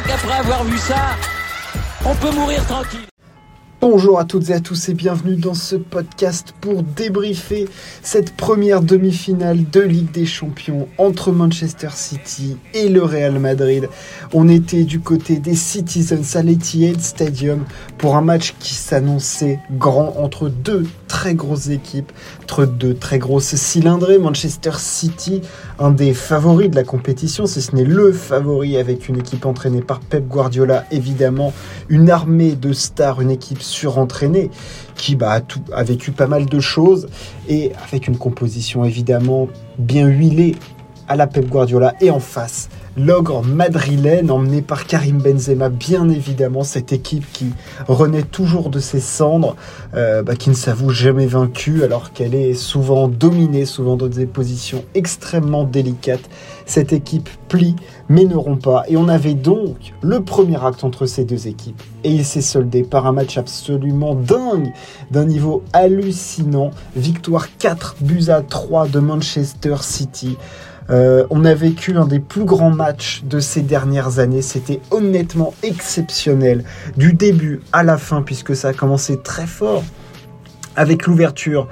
crois qu'après avoir vu ça, on peut mourir tranquille. Bonjour à toutes et à tous et bienvenue dans ce podcast pour débriefer cette première demi-finale de Ligue des Champions entre Manchester City et le Real Madrid. On était du côté des Citizens à l'Etihad Stadium pour un match qui s'annonçait grand entre deux très grosses équipes, entre deux très grosses cylindrées. Manchester City, un des favoris de la compétition, si ce n'est le favori avec une équipe entraînée par Pep Guardiola, évidemment, une armée de stars, une équipe surentraînée qui bah, a, a vécu pas mal de choses et avec une composition évidemment bien huilée à la Pep Guardiola et en face l'ogre madrilène emmené par Karim Benzema, bien évidemment, cette équipe qui renaît toujours de ses cendres, euh, bah, qui ne s'avoue jamais vaincue alors qu'elle est souvent dominée, souvent dans des positions extrêmement délicates. Cette équipe plie mais ne rompt pas. Et on avait donc le premier acte entre ces deux équipes. Et il s'est soldé par un match absolument dingue, d'un niveau hallucinant. Victoire 4 buts à 3 de Manchester City. Euh, on a vécu un des plus grands matchs de ces dernières années. C'était honnêtement exceptionnel. Du début à la fin, puisque ça a commencé très fort avec l'ouverture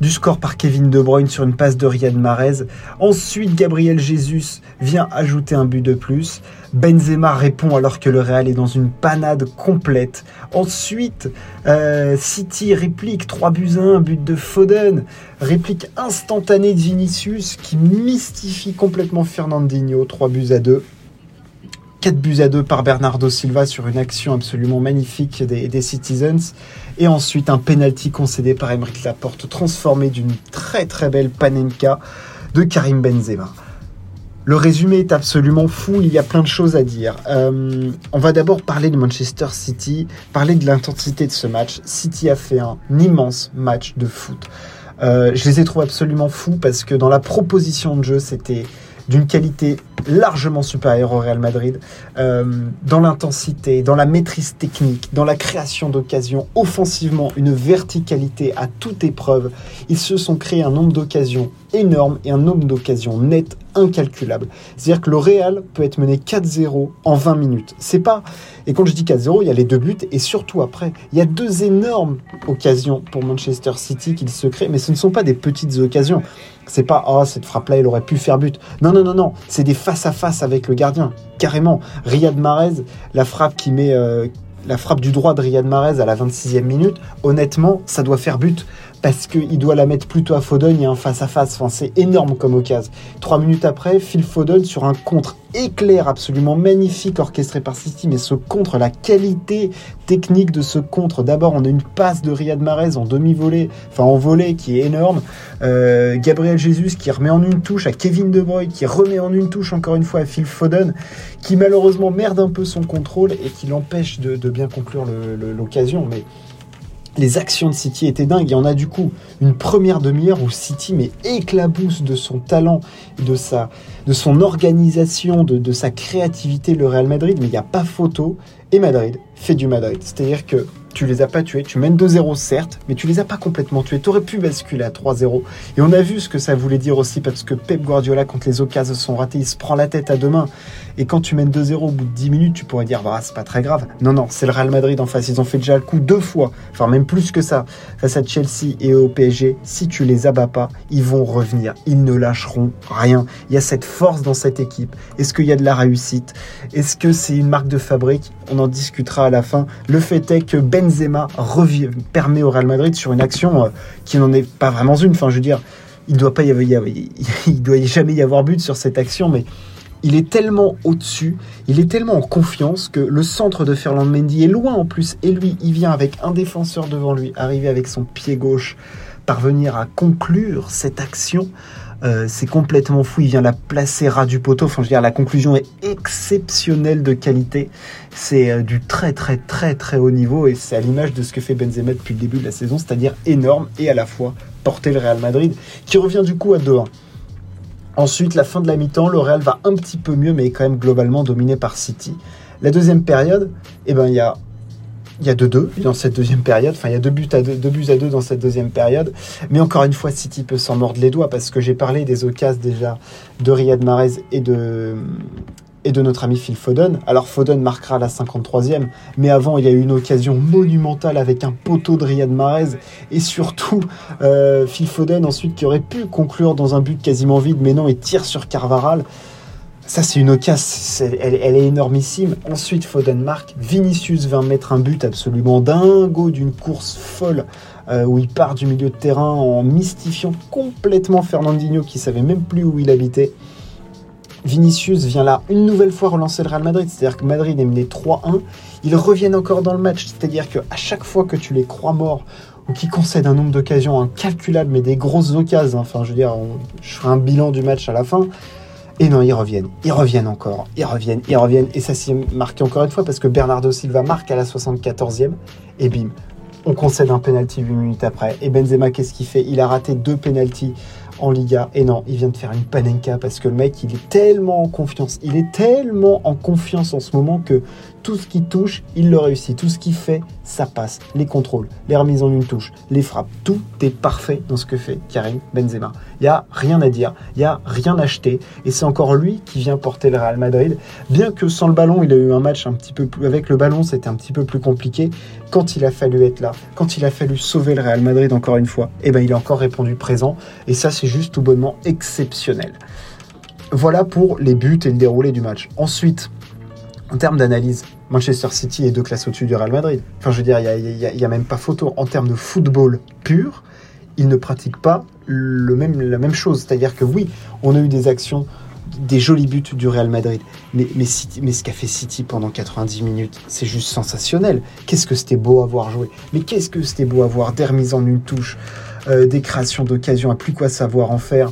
du score par Kevin De Bruyne sur une passe de Riyad Mahrez. Ensuite, Gabriel Jesus vient ajouter un but de plus. Benzema répond alors que le Real est dans une panade complète. Ensuite, euh, City réplique 3 buts à 1, but de Foden. Réplique instantanée de Vinicius qui mystifie complètement Fernandinho, 3 buts à 2. 4 buts à 2 par Bernardo Silva sur une action absolument magnifique des, Citizens. Et ensuite un penalty concédé par Emeric Laporte, transformé d'une très très belle panenka de Karim Benzema. Le résumé est absolument fou, il y a plein de choses à dire. Euh, on va d'abord parler de Manchester City, parler de l'intensité de ce match. City a fait un immense match de foot. Euh, je les ai trouvés absolument fous parce que dans la proposition de jeu, c'était d'une qualité largement supérieure au Real Madrid, euh, dans l'intensité, dans la maîtrise technique, dans la création d'occasions, offensivement, une verticalité à toute épreuve. Ils se sont créés un nombre d'occasions énorme et un nombre d'occasions net incalculable. C'est-à-dire que le Real peut être mené 4-0 en 20 minutes. C'est pas et quand je dis 4-0, il y a les deux buts et surtout après, il y a deux énormes occasions pour Manchester City qu'ils se créent, mais ce ne sont pas des petites occasions. C'est pas oh cette frappe là, il aurait pu faire but. Non non non non, c'est des face à face avec le gardien. Carrément, Riyad Mahrez, la frappe qui met euh, la frappe du droit de Riyad Mahrez à la 26e minute, honnêtement, ça doit faire but parce qu'il doit la mettre plutôt à Foden, a un face-à-face. Enfin, c'est énorme comme occasion. Trois minutes après, Phil Foden sur un contre éclair absolument magnifique orchestré par City, mais ce contre, la qualité technique de ce contre. D'abord, on a une passe de Riyad Mahrez en demi-volée, enfin en volée qui est énorme. Euh, Gabriel Jesus qui remet en une touche à Kevin De Bruyne, qui remet en une touche encore une fois à Phil Foden, qui malheureusement merde un peu son contrôle et qui l'empêche de, bien conclure l'occasion. Mais les actions de City étaient dingues. Y en a du coup une première demi-heure où City mais éclabousse de son talent, de, sa, de son organisation, de, de sa créativité le Real Madrid, mais il n'y a pas photo. Et Madrid fait du Madrid. C'est-à-dire que tu les as pas tués. Tu mènes 2-0 certes, mais tu les as pas complètement tués. Tu aurais pu basculer à 3-0. Et on a vu ce que ça voulait dire aussi parce que Pep Guardiola, quand les occasions sont ratées, il se prend la tête à deux mains. Et quand tu mènes 2-0 au bout de 10 minutes, tu pourrais dire, bah, c'est pas très grave. Non, non, c'est le Real Madrid en face. Ils ont fait déjà le coup deux fois, enfin même plus que ça, face à Chelsea et au PSG. Si tu les abats pas, ils vont revenir. Ils ne lâcheront rien. Il y a cette force dans cette équipe. Est-ce qu'il y a de la réussite? Est-ce que c'est une marque de fabrique? On en discutera à la fin. Le fait est que Benzema revient, permet au Real Madrid sur une action euh, qui n'en est pas vraiment une. Enfin, je veux dire, il doit y il doit jamais y avoir but sur cette action, mais il est tellement au-dessus, il est tellement en confiance que le centre de Ferland Mendy est loin en plus. Et lui, il vient avec un défenseur devant lui, arriver avec son pied gauche, parvenir à conclure cette action. Euh, c'est complètement fou. Il vient la placer ras du poteau. Enfin, je veux dire, la conclusion est exceptionnelle de qualité. C'est euh, du très, très, très, très haut niveau. Et c'est à l'image de ce que fait Benzema depuis le début de la saison, c'est-à-dire énorme et à la fois porter le Real Madrid, qui revient du coup à 2-1. Ensuite, la fin de la mi-temps, le Real va un petit peu mieux, mais est quand même globalement dominé par City. La deuxième période, eh ben, il y a il y a 2-2 dans cette deuxième période. Enfin, il y a deux buts, à deux, buts à deux dans cette deuxième période. Mais encore une fois, City peut s'en mordre les doigts parce que j'ai parlé des occasions déjà de Riyad Mahrez et de, et de notre ami Phil Foden. Alors Foden marquera la 53e, mais avant il y a eu une occasion monumentale avec un poteau de Riyad Mahrez et surtout euh, Phil Foden ensuite qui aurait pu conclure dans un but quasiment vide, mais non, il tire sur Carvaral. Ça, c'est une occasion, elle, est énormissime. Ensuite, Foden marque. Vinicius vient mettre un but absolument dingo d'une course folle euh, où il part du milieu de terrain en mystifiant complètement Fernandinho qui savait même plus où il habitait. Vinicius vient là une nouvelle fois relancer le Real Madrid, c'est-à-dire que Madrid est mené 3-1. Ils reviennent encore dans le match, c'est-à-dire qu'à chaque fois que tu les crois morts ou qu'ils concèdent un nombre d'occasions incalculable, mais des grosses occasions, enfin je veux dire, je ferai un bilan du match à la fin. Et non, ils reviennent, ils reviennent encore, ils reviennent, ils reviennent. Et ça s'est marqué encore une fois parce que Bernardo Silva marque à la 74e et bim, on concède un penalty 8 minutes après. Et Benzema, qu'est-ce qu'il fait? Il a raté deux penalties en Liga. Et non, il vient de faire une panenka parce que le mec, il est tellement en confiance. Il est tellement en confiance en ce moment que tout ce qu'il touche, il le réussit. Tout ce qu'il fait, ça passe. Les contrôles, les remises en une touche, les frappes, tout est parfait dans ce que fait Karim Benzema. Il n'y a rien à dire, il n'y a rien à acheter. Et c'est encore lui qui vient porter le Real Madrid. Bien que sans le ballon, il a eu un match un petit peu plus. Avec le ballon, c'était un petit peu plus compliqué. Quand il a fallu être là, quand il a fallu sauver le Real Madrid encore une fois, eh ben, il a encore répondu présent. Et ça, c'est juste tout bonnement exceptionnel. Voilà pour les buts et le déroulé du match. Ensuite, en termes d'analyse, Manchester City est deux classes au-dessus du Real Madrid. Enfin, je veux dire, il n'y a, même pas photo. En termes de football pur, ils ne pratiquent pas le même, la même chose. C'est-à-dire que oui, on a eu des actions, des jolis buts du Real Madrid. Mais, mais, mais ce qu'a fait City pendant 90 minutes, c'est juste sensationnel. Qu'est-ce que c'était beau à voir jouer. Mais qu'est-ce que c'était beau à voir des remises en une touche, euh, des créations d'occasion, à plus quoi savoir en faire.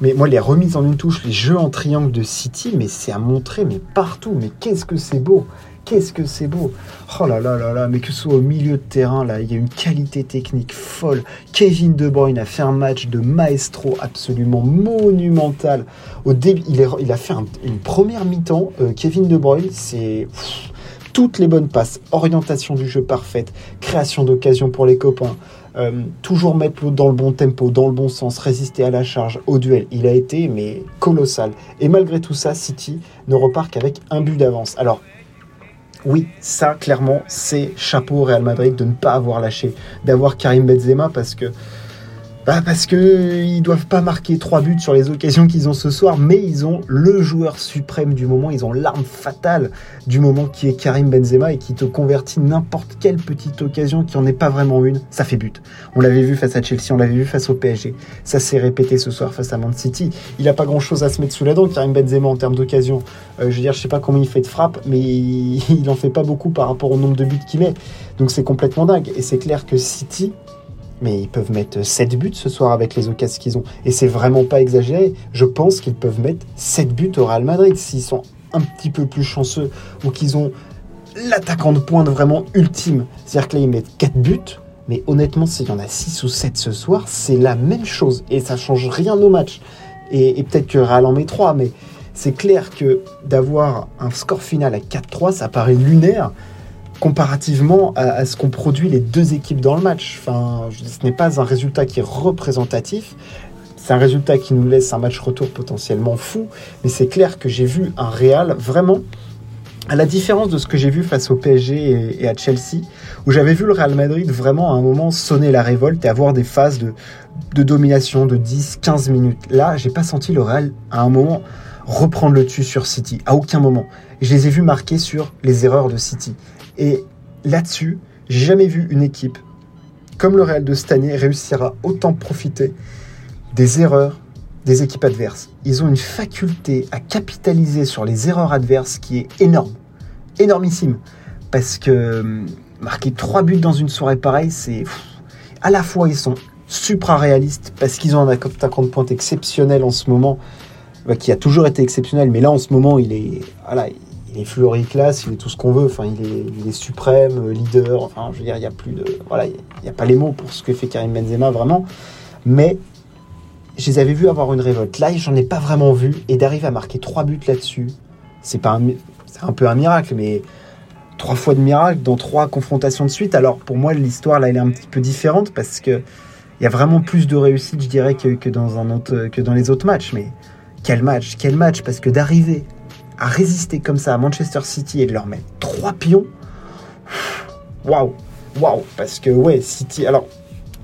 Mais moi, les remises en une touche, les jeux en triangle de City, mais c'est à montrer, mais partout. Mais qu'est-ce que c'est beau Qu'est-ce que c'est beau Oh là là là là, mais que ce soit au milieu de terrain, là, il y a une qualité technique folle. Kevin De Bruyne a fait un match de maestro absolument monumental. Au début, il, il a fait une première mi-temps. Euh, Kevin De Bruyne, c'est toutes les bonnes passes, orientation du jeu parfaite, création d'occasions pour les copains. Euh, toujours mettre l'autre dans le bon tempo, dans le bon sens, résister à la charge, au duel. Il a été mais colossal. Et malgré tout ça, City ne repart qu'avec un but d'avance. Alors, oui, ça, clairement, c'est chapeau au Real Madrid de ne pas avoir lâché, d'avoir Karim Benzema parce que bah parce que ils doivent pas marquer trois buts sur les occasions qu'ils ont ce soir, mais ils ont le joueur suprême du moment, ils ont l'arme fatale du moment qui est Karim Benzema et qui te convertit n'importe quelle petite occasion qui en est pas vraiment une, ça fait but. On l'avait vu face à Chelsea, on l'avait vu face au PSG, ça s'est répété ce soir face à Man City. Il a pas grand chose à se mettre sous la dent, Karim Benzema en termes d'occasion. Euh, je veux dire, je sais pas combien il fait de frappe, mais il, il en fait pas beaucoup par rapport au nombre de buts qu'il met. Donc c'est complètement dingue. Et c'est clair que City mais ils peuvent mettre 7 buts ce soir avec les occasions qu'ils ont. Et c'est vraiment pas exagéré. Je pense qu'ils peuvent mettre 7 buts au Real Madrid s'ils sont un petit peu plus chanceux ou qu'ils ont l'attaquant de pointe vraiment ultime. C'est-à-dire que là, ils mettent 4 buts. Mais honnêtement, s'il y en a 6 ou 7 ce soir, c'est la même chose. Et ça change rien au match. Et, et peut-être que Real en met 3, mais c'est clair que d'avoir un score final à 4-3, ça paraît lunaire comparativement à, ce qu'ont produit les deux équipes dans le match. Enfin, ce n'est pas un résultat qui est représentatif. C'est un résultat qui nous laisse un match retour potentiellement fou, mais c'est clair que j'ai vu un Real vraiment, à la différence de ce que j'ai vu face au PSG et, à Chelsea, où j'avais vu le Real Madrid vraiment à un moment sonner la révolte et avoir des phases de, de domination de 10-15 minutes. Là, j'ai pas senti le Real à un moment reprendre le dessus sur City, à aucun moment. Je les ai vus marquer sur les erreurs de City. Et là-dessus, j'ai jamais vu une équipe comme le Real de cette année réussir à autant profiter des erreurs des équipes adverses. Ils ont une faculté à capitaliser sur les erreurs adverses qui est énorme, énormissime. Parce que hum, marquer trois buts dans une soirée pareille, c'est à la fois ils sont supra-réalistes parce qu'ils ont un attaquant de pointe exceptionnel en ce moment, bah, qui a toujours été exceptionnel, mais là en ce moment il est, il est fleuri classe, il est tout ce qu'on veut. Enfin, il est, suprême, euh, leader. Enfin, je veux dire, il n'y a plus de, voilà, il n'y a, pas les mots pour ce que fait Karim Benzema vraiment. Mais je les avais vus avoir une révolte. Là, j'en ai pas vraiment vu. Et d'arriver à marquer trois buts là-dessus, c'est pas, c'est un peu un miracle, mais trois fois de miracle dans trois confrontations de suite. Alors pour moi, l'histoire là, elle est un petit peu différente parce que il y a vraiment plus de réussite, je dirais, que, que dans un autre, que dans les autres matchs. Mais quel match, quel match Parce que d'arriver à résister comme ça à Manchester City et de leur mettre trois pions, waouh, waouh, parce que ouais, City. Alors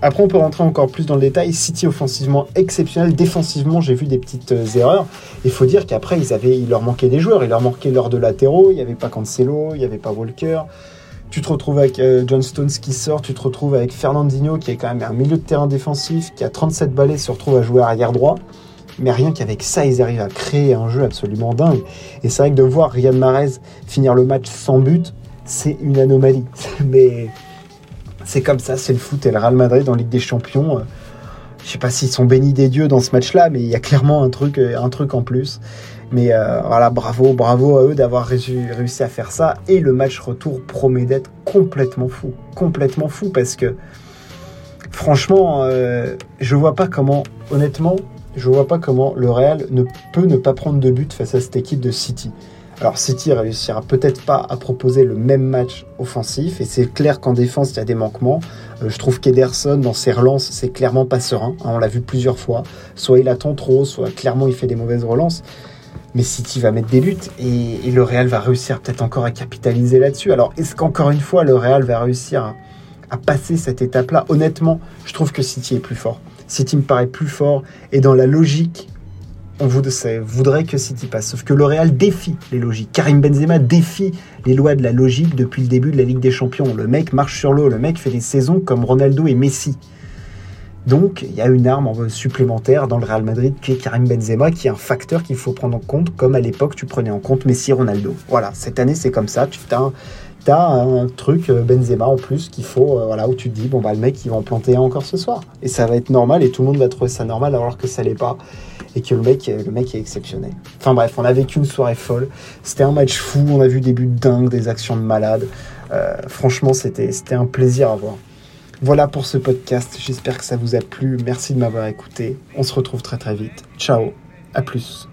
après, on peut rentrer encore plus dans le détail. City offensivement exceptionnel, défensivement, j'ai vu des petites euh, erreurs. Il faut dire qu'après, ils avaient, il leur manquait des joueurs, il leur manquait l'heure de latéraux. Il n'y avait pas Cancelo, il n'y avait pas Walker. Tu te retrouves avec euh, John Stones qui sort, tu te retrouves avec Fernandinho qui est quand même un milieu de terrain défensif, qui a 37 balais, se retrouve à jouer arrière droit. Mais rien qu'avec ça, ils arrivent à créer un jeu absolument dingue. Et c'est vrai que de voir Riyad Mahrez finir le match sans but, c'est une anomalie. Mais c'est comme ça, c'est le foot et le Real Madrid en Ligue des Champions. Euh, je sais pas s'ils sont bénis des dieux dans ce match-là, mais il y a clairement un truc, euh, un truc en plus. Mais euh, voilà, bravo, bravo à eux d'avoir réussi à faire ça. Et le match retour promet d'être complètement fou, complètement fou parce que franchement, je vois pas comment, honnêtement, je vois pas comment le Real ne peut ne pas prendre de but face à cette équipe de City. Alors City réussira peut-être pas à proposer le même match offensif et c'est clair qu'en défense il y a des manquements. Euh, je trouve qu'Ederson dans ses relances c'est clairement pas serein. Hein, on l'a vu plusieurs fois. Soit il attend trop, soit clairement il fait des mauvaises relances. Mais City va mettre des buts et, le Real va réussir peut-être encore à capitaliser là-dessus. Alors est-ce qu'encore une fois le Real va réussir à passer cette étape-là? Honnêtement, je trouve que City est plus fort. City me paraît plus fort et dans la logique on voudrait que City passe. Sauf que le Real défie les logiques. Karim Benzema défie les lois de la logique depuis le début de la Ligue des Champions. Le mec marche sur l'eau, le mec fait des saisons comme Ronaldo et Messi. Donc il y a une arme supplémentaire dans le Real Madrid qui est Karim Benzema, qui est un facteur qu'il faut prendre en compte, comme à l'époque tu prenais en compte Messi Ronaldo. Voilà, cette année c'est comme ça. Tu as un, truc euh, Benzema en plus qu'il faut, euh, voilà, où tu te dis, bon bah le mec il va en planter un encore ce soir. Et ça va être normal et tout le monde va trouver ça normal alors que ça l'est pas et que le mec, le mec est exceptionnel. Enfin bref, on a vécu une soirée folle. C'était un match fou, on a vu des buts dingues, des actions de malade. Euh, franchement, c'était un plaisir à voir. Voilà pour ce podcast. J'espère que ça vous a plu. Merci de m'avoir écouté. On se retrouve très très vite. Ciao. À plus.